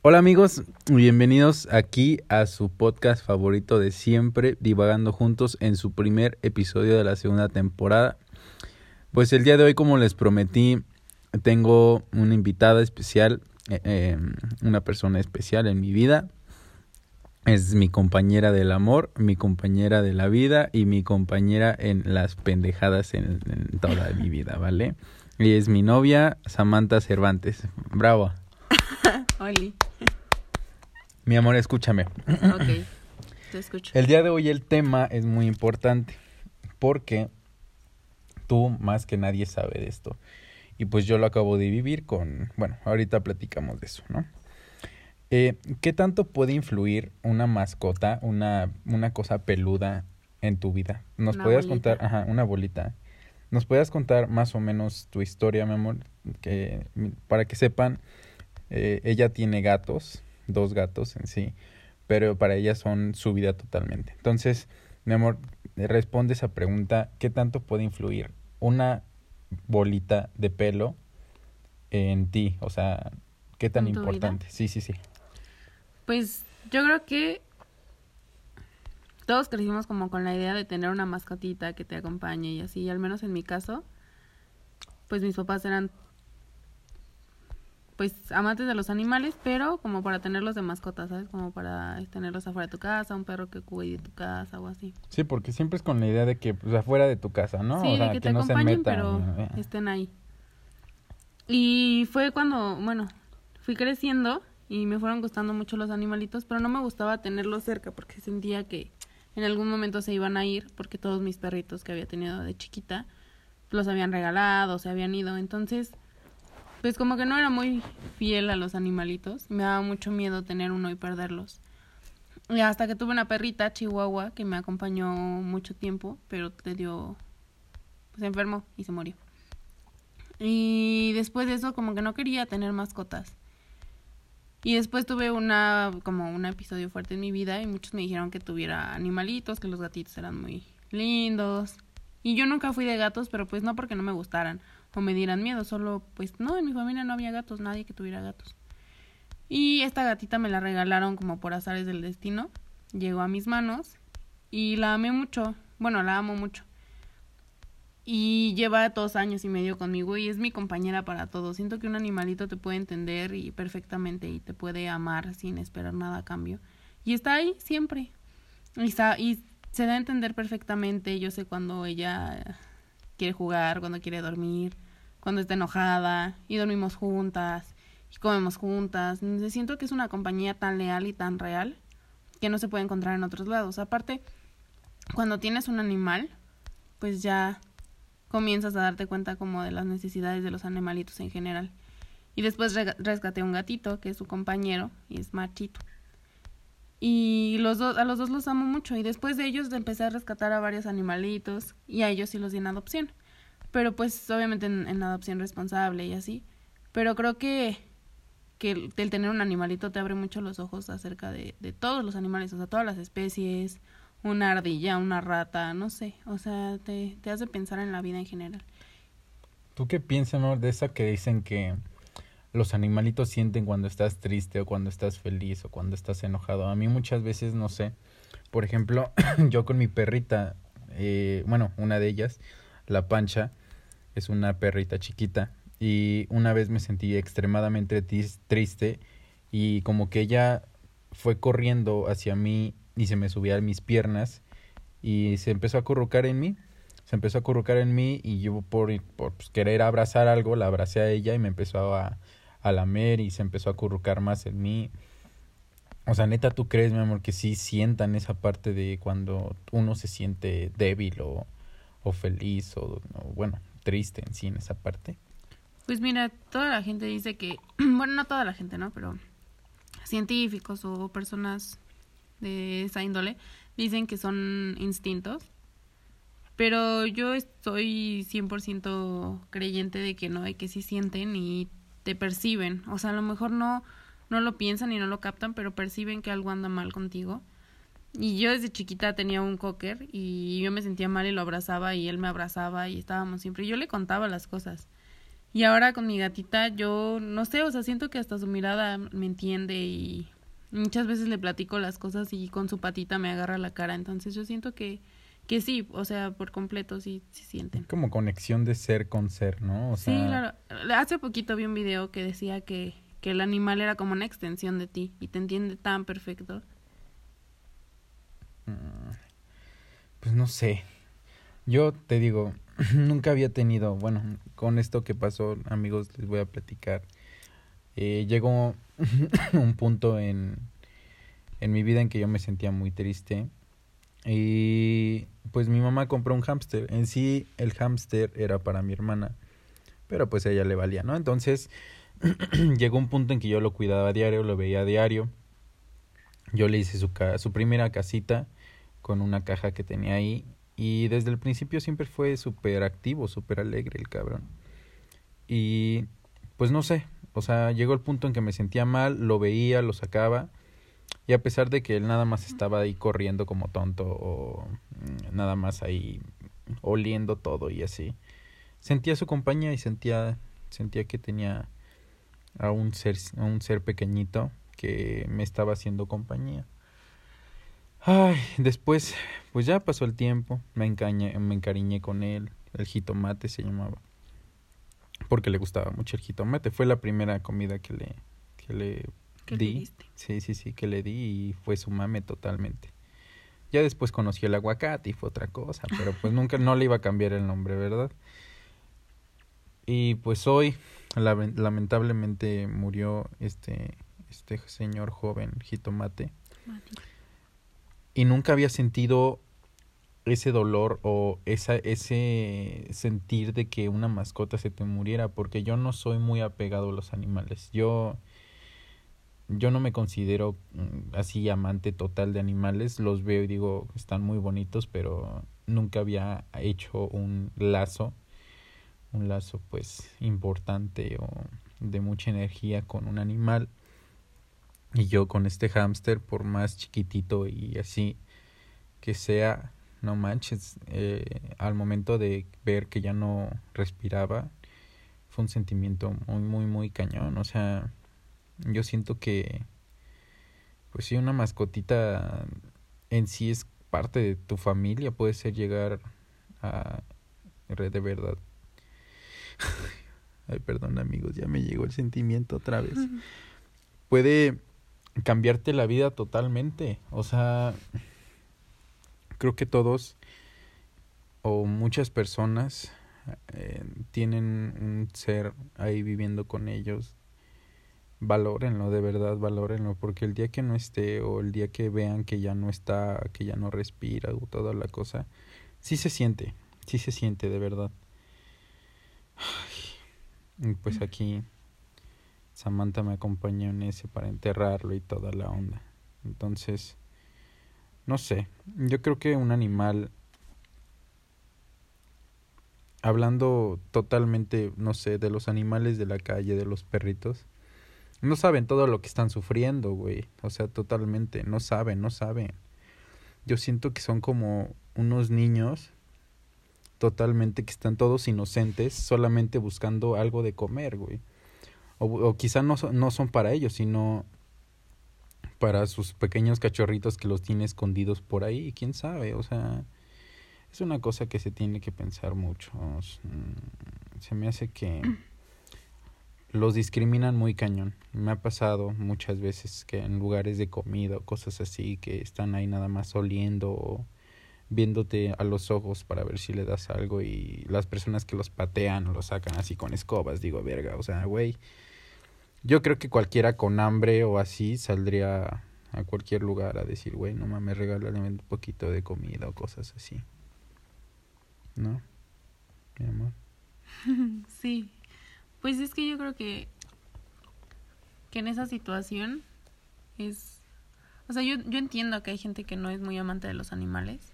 Hola amigos, bienvenidos aquí a su podcast favorito de siempre, Divagando Juntos en su primer episodio de la segunda temporada. Pues el día de hoy, como les prometí, tengo una invitada especial, eh, eh, una persona especial en mi vida. Es mi compañera del amor, mi compañera de la vida y mi compañera en las pendejadas en, en toda mi vida, ¿vale? Y es mi novia, Samantha Cervantes. Bravo. Oli. Mi amor, escúchame. Ok, te escucho. El día de hoy el tema es muy importante porque tú más que nadie sabe de esto. Y pues yo lo acabo de vivir con, bueno, ahorita platicamos de eso, ¿no? Eh, ¿Qué tanto puede influir una mascota, una, una cosa peluda en tu vida? ¿Nos Una podías bolita. contar, ajá, una bolita? ¿Nos podías contar más o menos tu historia, mi amor? Que, para que sepan, eh, ella tiene gatos, dos gatos en sí, pero para ella son su vida totalmente. Entonces, mi amor, responde esa pregunta, ¿qué tanto puede influir una bolita de pelo en ti? O sea, ¿qué tan importante? Sí, sí, sí. Pues yo creo que todos crecimos como con la idea de tener una mascotita que te acompañe y así, al menos en mi caso, pues mis papás eran pues amantes de los animales, pero como para tenerlos de mascota, ¿sabes? Como para tenerlos afuera de tu casa, un perro que cuide tu casa o así. Sí, porque siempre es con la idea de que pues afuera de tu casa, ¿no? Sí, o sea, de que, te no se metan. pero eh. estén ahí. Y fue cuando, bueno, fui creciendo y me fueron gustando mucho los animalitos, pero no me gustaba tenerlos cerca porque sentía que en algún momento se iban a ir porque todos mis perritos que había tenido de chiquita los habían regalado, se habían ido. Entonces, pues como que no era muy fiel a los animalitos. Me daba mucho miedo tener uno y perderlos. Y hasta que tuve una perrita, Chihuahua, que me acompañó mucho tiempo, pero le dio se enfermó y se murió. Y después de eso como que no quería tener mascotas. Y después tuve una como un episodio fuerte en mi vida y muchos me dijeron que tuviera animalitos, que los gatitos eran muy lindos. Y yo nunca fui de gatos, pero pues no porque no me gustaran o me dieran miedo, solo pues no, en mi familia no había gatos, nadie que tuviera gatos. Y esta gatita me la regalaron como por azares del destino. Llegó a mis manos y la amé mucho. Bueno, la amo mucho y lleva dos años y medio conmigo y es mi compañera para todo. Siento que un animalito te puede entender y perfectamente y te puede amar sin esperar nada a cambio. Y está ahí siempre. Y, y se da a entender perfectamente. Yo sé cuando ella quiere jugar, cuando quiere dormir, cuando está enojada y dormimos juntas y comemos juntas. Entonces, Siento que es una compañía tan leal y tan real que no se puede encontrar en otros lados. Aparte, cuando tienes un animal, pues ya comienzas a darte cuenta como de las necesidades de los animalitos en general. Y después rescaté un gatito que es su compañero y es machito. Y los dos, a los dos los amo mucho. Y después de ellos empecé a rescatar a varios animalitos y a ellos sí los di en adopción. Pero pues obviamente en, en adopción responsable y así. Pero creo que, que el, tener un animalito te abre mucho los ojos acerca de, de todos los animales, o sea, todas las especies, una ardilla, una rata, no sé, o sea, te, te hace pensar en la vida en general. ¿Tú qué piensas, amor, de esa que dicen que los animalitos sienten cuando estás triste o cuando estás feliz o cuando estás enojado? A mí muchas veces, no sé, por ejemplo, yo con mi perrita, eh, bueno, una de ellas, la pancha, es una perrita chiquita y una vez me sentí extremadamente triste y como que ella fue corriendo hacia mí y se me subía a mis piernas y se empezó a acurrucar en mí se empezó a acurrucar en mí y yo por, por pues, querer abrazar algo la abracé a ella y me empezó a, a lamer y se empezó a acurrucar más en mí. O sea, neta, ¿tú crees, mi amor, que sí sientan esa parte de cuando uno se siente débil o, o feliz o, o, bueno, triste en sí en esa parte? Pues mira, toda la gente dice que, bueno, no toda la gente, ¿no? Pero científicos o personas de esa índole dicen que son instintos. Pero yo estoy 100% creyente de que no, de que sí sienten y te perciben. O sea, a lo mejor no, no lo piensan y no lo captan, pero perciben que algo anda mal contigo. Y yo desde chiquita tenía un cocker y yo me sentía mal y lo abrazaba y él me abrazaba y estábamos siempre. Yo le contaba las cosas. Y ahora con mi gatita, yo no sé, o sea, siento que hasta su mirada me entiende y muchas veces le platico las cosas y con su patita me agarra la cara. Entonces yo siento que, que sí, o sea, por completo sí, sí sienten. Como conexión de ser con ser, ¿no? O Sí, claro. Hace poquito vi un video que decía que, que el animal era como una extensión de ti y te entiende tan perfecto. Mm, pues no sé. Yo te digo, nunca había tenido, bueno, con esto que pasó, amigos, les voy a platicar. Eh, llegó un punto en, en mi vida en que yo me sentía muy triste. Y pues mi mamá compró un hámster. En sí, el hámster era para mi hermana. Pero pues a ella le valía, ¿no? Entonces, llegó un punto en que yo lo cuidaba a diario, lo veía a diario. Yo le hice su, su primera casita con una caja que tenía ahí y desde el principio siempre fue súper activo, súper alegre el cabrón. Y pues no sé, o sea, llegó el punto en que me sentía mal, lo veía, lo sacaba. Y a pesar de que él nada más estaba ahí corriendo como tonto o mm, nada más ahí oliendo todo y así, sentía su compañía y sentía sentía que tenía a un ser a un ser pequeñito que me estaba haciendo compañía. Ay, después, pues ya pasó el tiempo, me, encañé, me encariñé con él, el jitomate se llamaba, porque le gustaba mucho el jitomate, fue la primera comida que le, que le di, sí, sí, sí, que le di y fue su mame totalmente. Ya después conoció el aguacate y fue otra cosa, pero pues nunca, no le iba a cambiar el nombre, ¿verdad? Y pues hoy, lamentablemente murió este, este señor joven, jitomate y nunca había sentido ese dolor o esa, ese sentir de que una mascota se te muriera, porque yo no soy muy apegado a los animales. Yo, yo no me considero mm, así amante total de animales, los veo y digo, están muy bonitos, pero nunca había hecho un lazo, un lazo pues importante o de mucha energía con un animal. Y yo con este hámster, por más chiquitito y así que sea, no manches, eh, al momento de ver que ya no respiraba, fue un sentimiento muy, muy, muy cañón. O sea, yo siento que, pues sí, una mascotita en sí es parte de tu familia, puede ser llegar a de verdad. Ay, perdón amigos, ya me llegó el sentimiento otra vez. Puede cambiarte la vida totalmente. O sea, creo que todos o muchas personas eh, tienen un ser ahí viviendo con ellos. Valórenlo, de verdad, valórenlo, porque el día que no esté o el día que vean que ya no está, que ya no respira o toda la cosa, sí se siente, sí se siente, de verdad. pues aquí Samantha me acompañó en ese para enterrarlo y toda la onda. Entonces, no sé, yo creo que un animal, hablando totalmente, no sé, de los animales de la calle, de los perritos, no saben todo lo que están sufriendo, güey. O sea, totalmente, no saben, no saben. Yo siento que son como unos niños totalmente que están todos inocentes, solamente buscando algo de comer, güey o, o quizá no, no son para ellos, sino para sus pequeños cachorritos que los tiene escondidos por ahí, quién sabe, o sea, es una cosa que se tiene que pensar mucho. Mm, se me hace que los discriminan muy cañón. Me ha pasado muchas veces que en lugares de comida o cosas así que están ahí nada más oliendo o viéndote a los ojos para ver si le das algo y las personas que los patean o los sacan así con escobas, digo, verga, o sea, güey, yo creo que cualquiera con hambre o así saldría a cualquier lugar a decir, güey, no mames, regálale un poquito de comida o cosas así. ¿No? Mi amor. sí. Pues es que yo creo que que en esa situación es o sea, yo yo entiendo que hay gente que no es muy amante de los animales.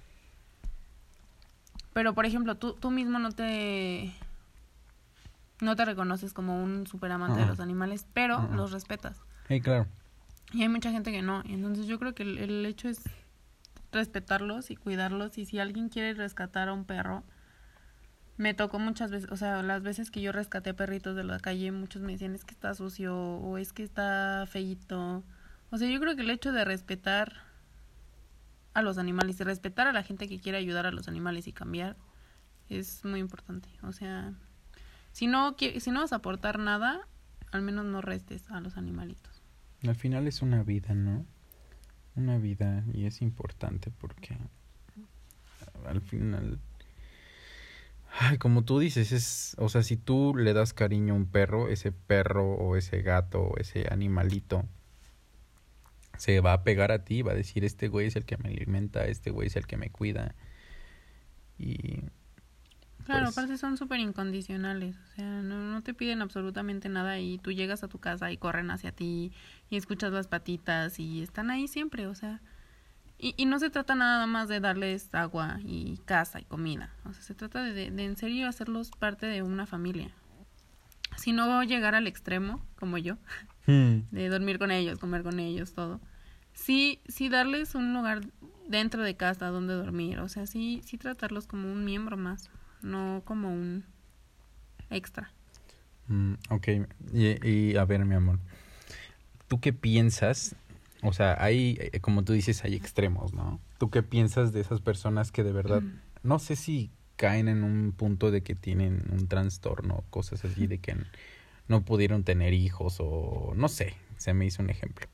Pero por ejemplo, tú tú mismo no te no te reconoces como un super amante de los animales, pero los respetas. Sí, claro. Y hay mucha gente que no. Entonces yo creo que el, hecho es respetarlos y cuidarlos. Y si alguien quiere rescatar a un perro, me tocó muchas veces, o sea, las veces que yo rescaté perritos de la calle, muchos me decían es que está sucio o es que está feito. O sea, yo creo que el hecho de respetar a los animales y respetar a la gente que quiere ayudar a los animales y cambiar es muy importante. O sea, si no, si no vas a aportar nada, al menos no restes a los animalitos. Al final es una vida, ¿no? Una vida y es importante porque al final Ay, como tú dices, es, o sea, si tú le das cariño a un perro, ese perro o ese gato o ese animalito se va a pegar a ti, va a decir, este güey es el que me alimenta, este güey es el que me cuida. Y... Claro, pues aparte son súper incondicionales, o sea, no, no te piden absolutamente nada y tú llegas a tu casa y corren hacia ti y escuchas las patitas y están ahí siempre, o sea, y, y no se trata nada más de darles agua y casa y comida. O sea, se trata de, de, en serio hacerlos parte de una familia. Si no llegar al extremo, como yo, hmm. de dormir con ellos, comer con ellos, todo. Sí, sí darles un lugar dentro de casa donde dormir. O sea, sí, sí tratarlos como un miembro más, no como un extra. Mm, ok, y, y a ver, mi amor, ¿tú qué piensas o sea, hay, eh, como tú dices, hay extremos, ¿no? ¿Tú qué piensas de esas personas que de verdad, no sé si caen en un punto de que tienen un trastorno, cosas así, de que no pudieron tener hijos o no sé, se me hizo un ejemplo.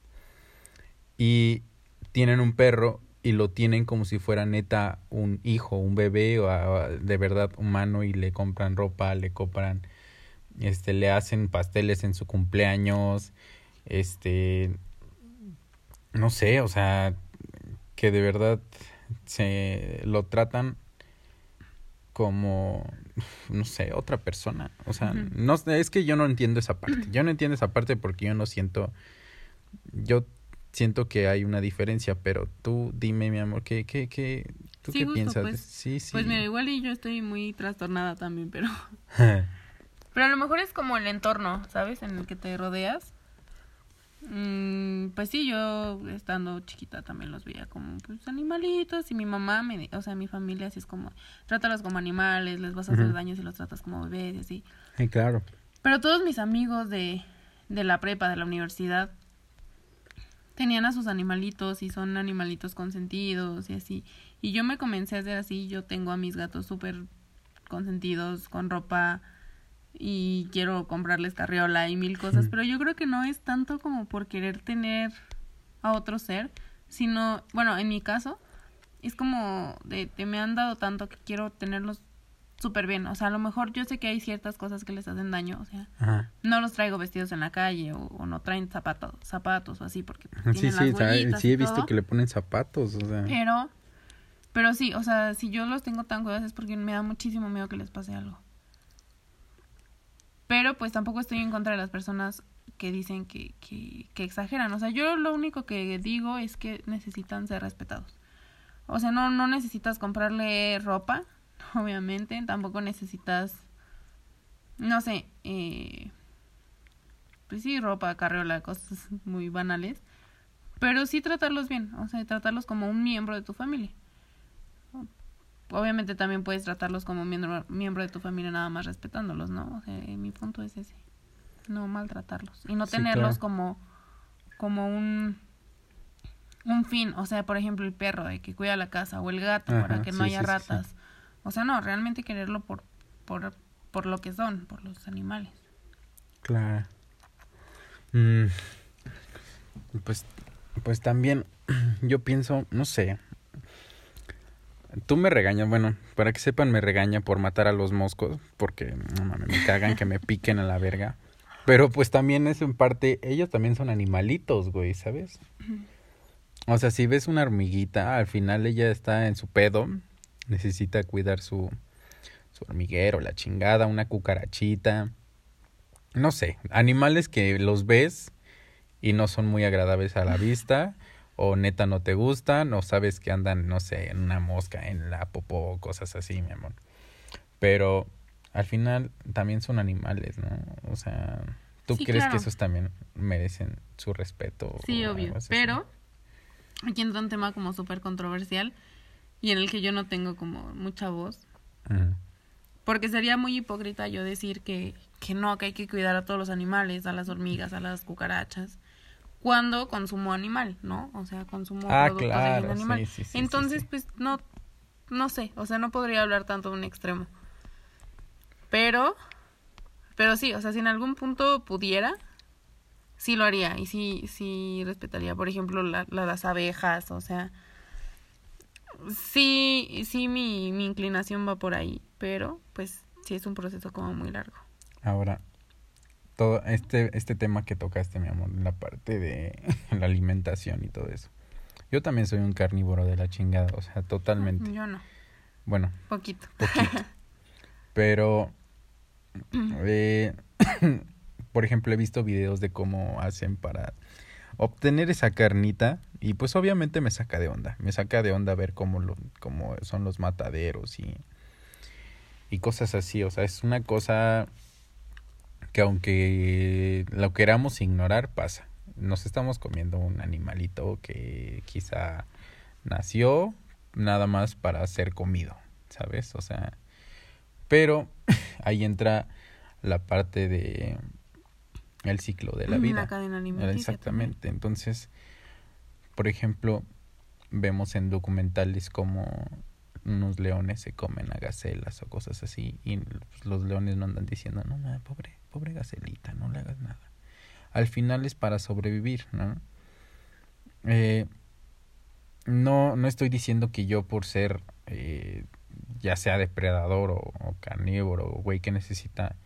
Y tienen un perro y lo tienen como si fuera neta un hijo, un bebé o de verdad humano y le compran ropa, le compran, este, le hacen pasteles en su cumpleaños, este, no sé, o sea, que de verdad se lo tratan como no sé, otra persona. O sea, no es que yo no entiendo esa parte. Yo no entiendo esa parte porque yo no siento yo siento que hay una diferencia, pero tú dime, mi amor, ¿qué qué qué tú qué piensas? Pues, sí, sí. Pues mira, igual y yo estoy muy trastornada también, pero pero a lo mejor es como el entorno, ¿sabes? En el que te rodeas Mm, pues sí, yo estando chiquita también los veía como pues animalitos y mi mamá, me, o sea, mi familia así es como, trátalos como animales, les vas a hacer daño si los tratas como bebés y así. Sí, claro. Pero todos mis amigos de, de la prepa, de la universidad, tenían a sus animalitos y son animalitos consentidos y así. Y yo me comencé a hacer así, yo tengo a mis gatos súper consentidos, con ropa y quiero comprarles carriola y mil cosas, pero yo creo que no es tanto como por querer tener a otro ser, sino, bueno, en mi caso, es como de, me han dado tanto que quiero tenerlos súper bien, o sea, a lo mejor yo sé que hay ciertas cosas que les hacen daño, o sea, no los traigo vestidos en la calle o, no traen zapatos, zapatos o así porque sí, sí, sí he visto que le ponen zapatos, o sea. Pero, pero sí, o sea, si yo los tengo tan cuidados es porque me da muchísimo miedo que les pase algo. Pero pues tampoco estoy en contra de las personas que dicen que, que, exageran. O sea, yo lo único que digo es que necesitan ser respetados. O sea, no, no necesitas comprarle ropa, obviamente. Tampoco necesitas, no sé, eh, pues sí, ropa, carriola, cosas muy banales. Pero sí tratarlos bien, o sea, tratarlos como un miembro de tu familia obviamente también puedes tratarlos como miembro, miembro de tu familia nada más respetándolos, ¿no? O sea, mi punto es ese. No maltratarlos. Y no tenerlos como, como un, un fin. O sea, por ejemplo, el perro de que cuida la casa o el gato para que no haya ratas. O sea, no, realmente quererlo por, por, por lo que son, por los animales. Claro. Mm. Pues, pues también yo pienso, no sé, Tú me regañas, bueno, para que sepan, me regaña por matar a los moscos, porque no mames, me cagan que me piquen a la verga. Pero pues también es en parte, ellos también son animalitos, güey, ¿sabes? O sea, si ves una hormiguita, al final ella está en su pedo, necesita cuidar su, su hormiguero, la chingada, una cucarachita. No sé, animales que los ves y no son muy agradables a la vista o neta no te gustan o sabes que andan, no sé, en una mosca, en la popó, cosas así, mi amor. Pero al final también son animales, ¿no? O sea, ¿tú crees que esos también merecen su respeto? Sí, obvio, pero aquí entra un tema como súper controversial y en el que yo no tengo como mucha voz. Porque sería muy hipócrita yo decir que, que no, que hay que cuidar a todos los animales, a las hormigas, a las cucarachas, cuando consumo animal, ¿no? O sea, consumo Ah, productos de claro, origen animal. sí, sí, Entonces, sí. pues no, no sé, o sea, no podría hablar tanto de un extremo. Pero, pero sí, o sea, si en algún punto pudiera, sí lo haría y sí, sí respetaría, por ejemplo, la, la- las abejas, o sea, sí, sí mi, mi inclinación va por ahí, pero pues sí es un proceso como muy largo. Ahora, todo este, este tema que tocaste, mi amor, la parte de la alimentación y todo eso. Yo también soy un carnívoro de la chingada, o sea, totalmente. Yo no, Bueno, poquito. poquito. Pero, eh, por ejemplo, he visto videos de cómo hacen para obtener esa carnita y pues obviamente me saca de onda. Me saca de onda ver cómo, lo, cómo son los mataderos y, y cosas así. O sea, es una cosa que aunque lo queramos ignorar, pasa. Nos estamos comiendo un animalito que quizá nació nada más para ser comido, ¿sabes? O sea, pero ahí entra la parte de el ciclo de la vida. La cadena alimenticia. Exactamente. Entonces, por ejemplo, vemos en documentales como unos leones se comen a gacelas o cosas así y pues, los leones no andan diciendo, no, no, pobre, pobre gacelita, no le hagas nada. Al final es para sobrevivir, ¿no? Eh, no, no estoy diciendo que yo por ser eh, ya sea depredador o, o carnívoro o güey que necesita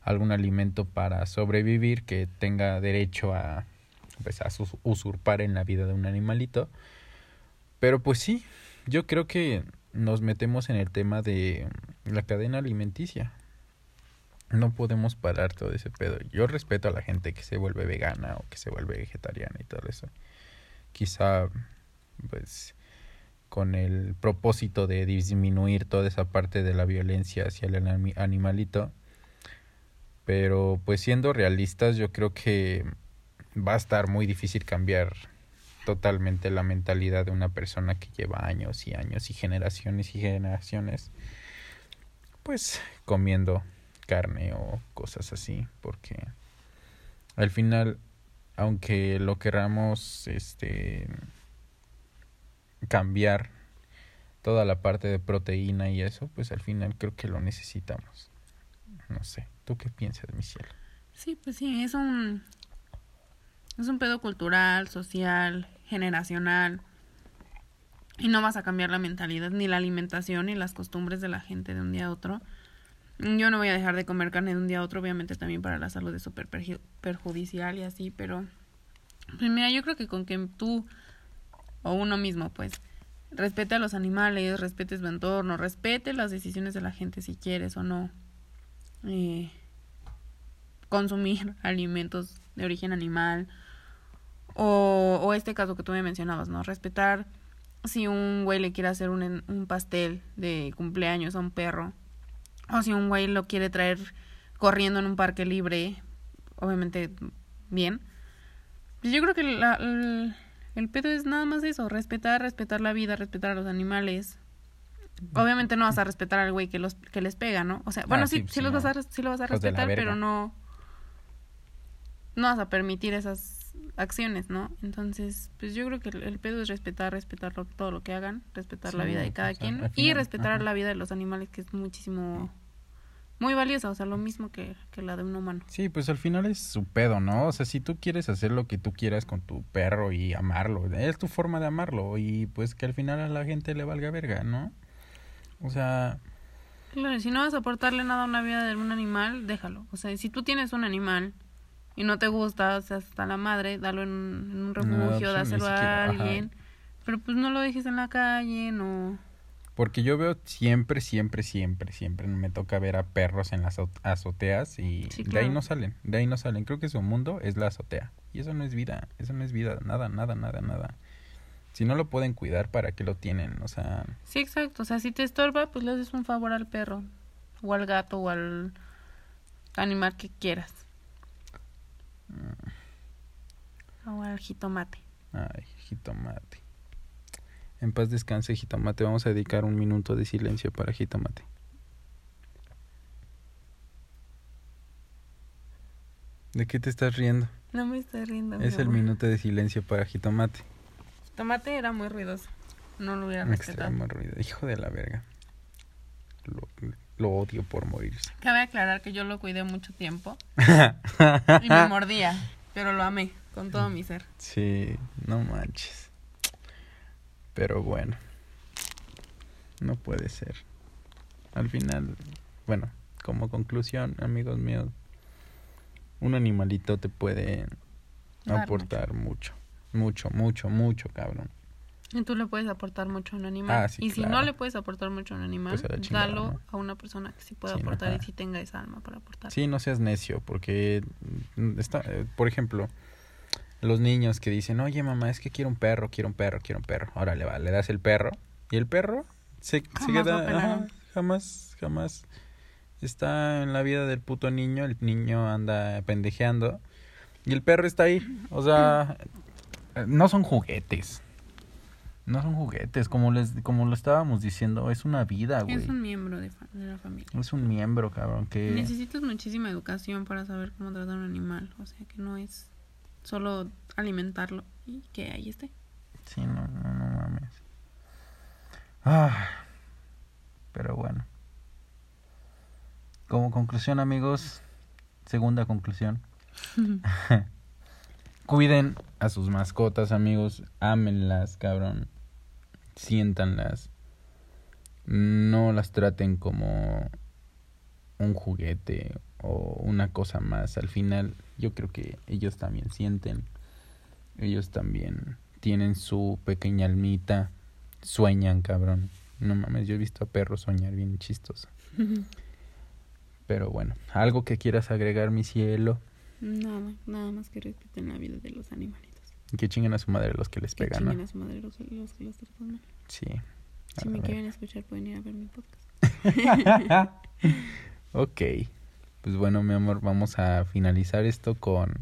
algún alimento para sobrevivir que tenga derecho a pues a usurpar en la vida de un animalito pero pues sí yo creo que nos metemos en el tema de la cadena alimenticia. No podemos parar todo ese pedo. Yo respeto a la gente que se vuelve vegana o que se vuelve vegetariana y todo eso. Quizá pues con el propósito de disminuir toda esa parte de la violencia hacia el animalito. Pero pues siendo realistas, yo creo que va a estar muy difícil cambiar totalmente la mentalidad de una persona que lleva años y años y generaciones y generaciones pues comiendo carne o cosas así, porque al final aunque lo queramos este cambiar toda la parte de proteína y eso, pues al final creo que lo necesitamos. No sé, ¿tú qué piensas, mi cielo? Sí, pues sí, es un es un pedo cultural, social, generacional. Y no vas a cambiar la mentalidad, ni la alimentación, ni las costumbres de la gente de un día a otro. Yo no voy a dejar de comer carne de un día a otro, obviamente también para la salud es súper perju- perjudicial y así, pero pues mira, yo creo que con que tú o uno mismo, pues, respete a los animales, respete su entorno, respete las decisiones de la gente si quieres o no. Eh, consumir alimentos de origen animal o, o este caso que tú me mencionabas, ¿no? Respetar si un güey le quiere hacer un, un pastel de cumpleaños a un perro o si un güey lo quiere traer corriendo en un parque libre, obviamente bien. Pues yo creo que la- el, el pedo es nada más eso, respetar, respetar la vida, respetar a los animales. Obviamente no vas a respetar al güey que los que les pega, ¿no? O sea, bueno, Ah, sí, sí, sí, sí, los no. vas a, sí lo vas a la respetar, pero no no vas a permitir esas acciones, ¿no? Entonces, pues yo creo que el, el pedo es respetar, respetar lo- todo lo que hagan, respetar la vida de cada o sea, quien y respetar ajá. la vida de los animales que es muchísimo muy valiosa, o sea, lo mismo que, que la de un humano. Sí, pues al final es su pedo, ¿no? O sea, si tú quieres hacer lo que tú quieras con tu perro y amarlo, es tu forma de amarlo y pues que al final a la gente le valga verga, ¿no? O sea, Claro, si no vas a aportarle nada a una vida de un animal, déjalo. O sea, si tú tienes un animal y no te gusta, o sea, hasta la madre, dalo en, en un refugio, pues, ni dáselo a ajá. alguien. Pero pues no lo dejes en la calle, no. porque yo veo siempre, siempre, siempre, siempre me toca ver a perros en las azo- azoteas y Sí, de ahí no salen, de ahí no salen. Creo que su mundo es la azotea y eso no es vida, eso no es vida, nada, nada, nada, nada. Si no lo pueden cuidar, ¿para qué lo tienen? O sea, Sí, exacto. O sea, si te estorba, pues le haces un favor al perro, o al gato, o al animal que quieras. Ahora jitomate. Ay, jitomate. En paz descanse, jitomate. Vamos a dedicar un minuto de silencio para jitomate. ¿De qué te estás riendo? No me estoy riendo. Es el minuto de silencio para jitomate. Jitomate era muy ruidoso. No lo hubiera Extremo ruido. Hijo de la verga. Lo, odio por morirse. Cabe aclarar que yo lo cuidé mucho tiempo y me mordía, pero lo amé con todo mi ser. Sí, no manches. Pero bueno. No puede ser. Al final, bueno, como conclusión, amigos míos, un animalito te puede Dar aportar mucho. Mucho, mucho, mucho, cabrón. Y tú le puedes aportar mucho a un animal. Ah, sí, y si claro. no le puedes aportar mucho a un animal, Pues a la chingada, dalo ¿no? a una persona que sí pueda Sí, aportar y sí tenga esa alma para aportar. Sí, no seas necio, porque mm, está, eh, por ejemplo, los niños que dicen, oye mamá, es que quiero un perro, quiero un perro, quiero un perro. Órale, va, le das el perro y el perro se, se Jamás lo queda, jamás, jamás está en la vida del puto niño, el niño anda pendejeando y el perro está ahí, o sea, eh, no son juguetes. No son juguetes, como les como lo estábamos diciendo, es una vida, güey. Es un miembro de, fa- de la familia. Es un miembro, cabrón, que Necesitas muchísima educación para saber cómo tratar a un animal. O sea, que no es solo alimentarlo y que ahí esté. Sí, no, no, no mames. Ah, pero bueno. Como conclusión, amigos, segunda conclusión. Cuiden a sus mascotas, amigos. Ámenlas, cabrón. Siéntanlas. No las traten como un juguete o una cosa más. Al final, yo creo que ellos también sienten. Ellos también tienen su pequeña almita. Sueñan, cabrón. No mames, yo he visto a perros soñar bien chistoso. Pero bueno, algo que quieras agregar, mi cielo. nada, nada más que respeten la vida de los animalitos. Que chinguen a su madre los que les Que pegan, ¿no? chinguen a su madre los, los que los tratan mal. Sí. Si me quieren escuchar, pueden ir a ver mi podcast. ok. Pues bueno, mi amor, vamos a finalizar esto con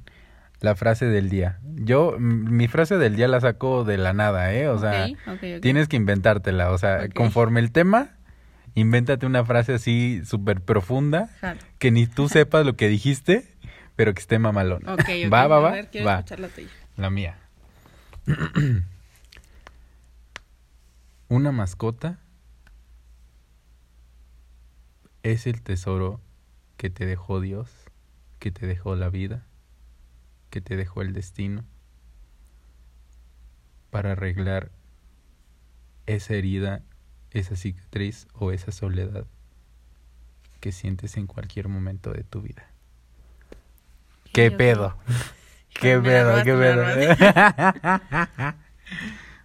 la frase del día. Yo, mi frase del día la saco de la nada, ¿eh? O sea, Ok, ok, ok. tienes que inventártela. O sea, conforme el tema, invéntate una frase así súper profunda, Jalo. que ni tú sepas lo que dijiste, pero que esté ok. Va, va, A va. ver, quiero va. La mía. Una mascota es el tesoro que te dejó Dios, que te dejó la vida, que te dejó el destino, para arreglar esa herida, esa cicatriz o esa soledad que sientes en cualquier momento de tu vida. ¿Qué Dios pedo? ¿Qué pedo? ¿Qué pedo?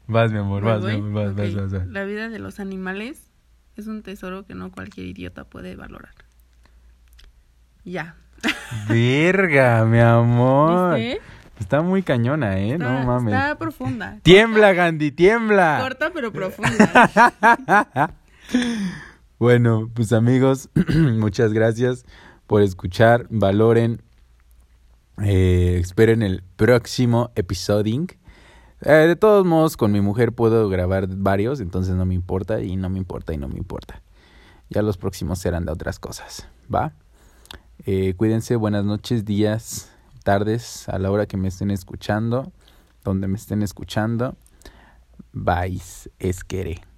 vas, mi amor, vas, Voy, mi amor, vas, voy. vas, vas, vas. La vida de los animales es un tesoro que no cualquier idiota puede valorar. Ya. Verga, mi amor. ¿Viste? Está muy cañona, ¿eh? Está, no mames. está profunda. Tiembla, Gandhi, tiembla. Corta pero profunda. Bueno, pues amigos, muchas gracias por escuchar. Valoren. Eh, esperen el próximo episodio. Eh, de todos modos, con mi mujer puedo grabar varios, entonces no me importa y no me importa y no me importa. Ya los próximos serán de otras cosas, ¿va? Eh, cuídense, buenas noches, días, tardes, a la hora que me estén escuchando, donde me estén escuchando. Vais, es querer.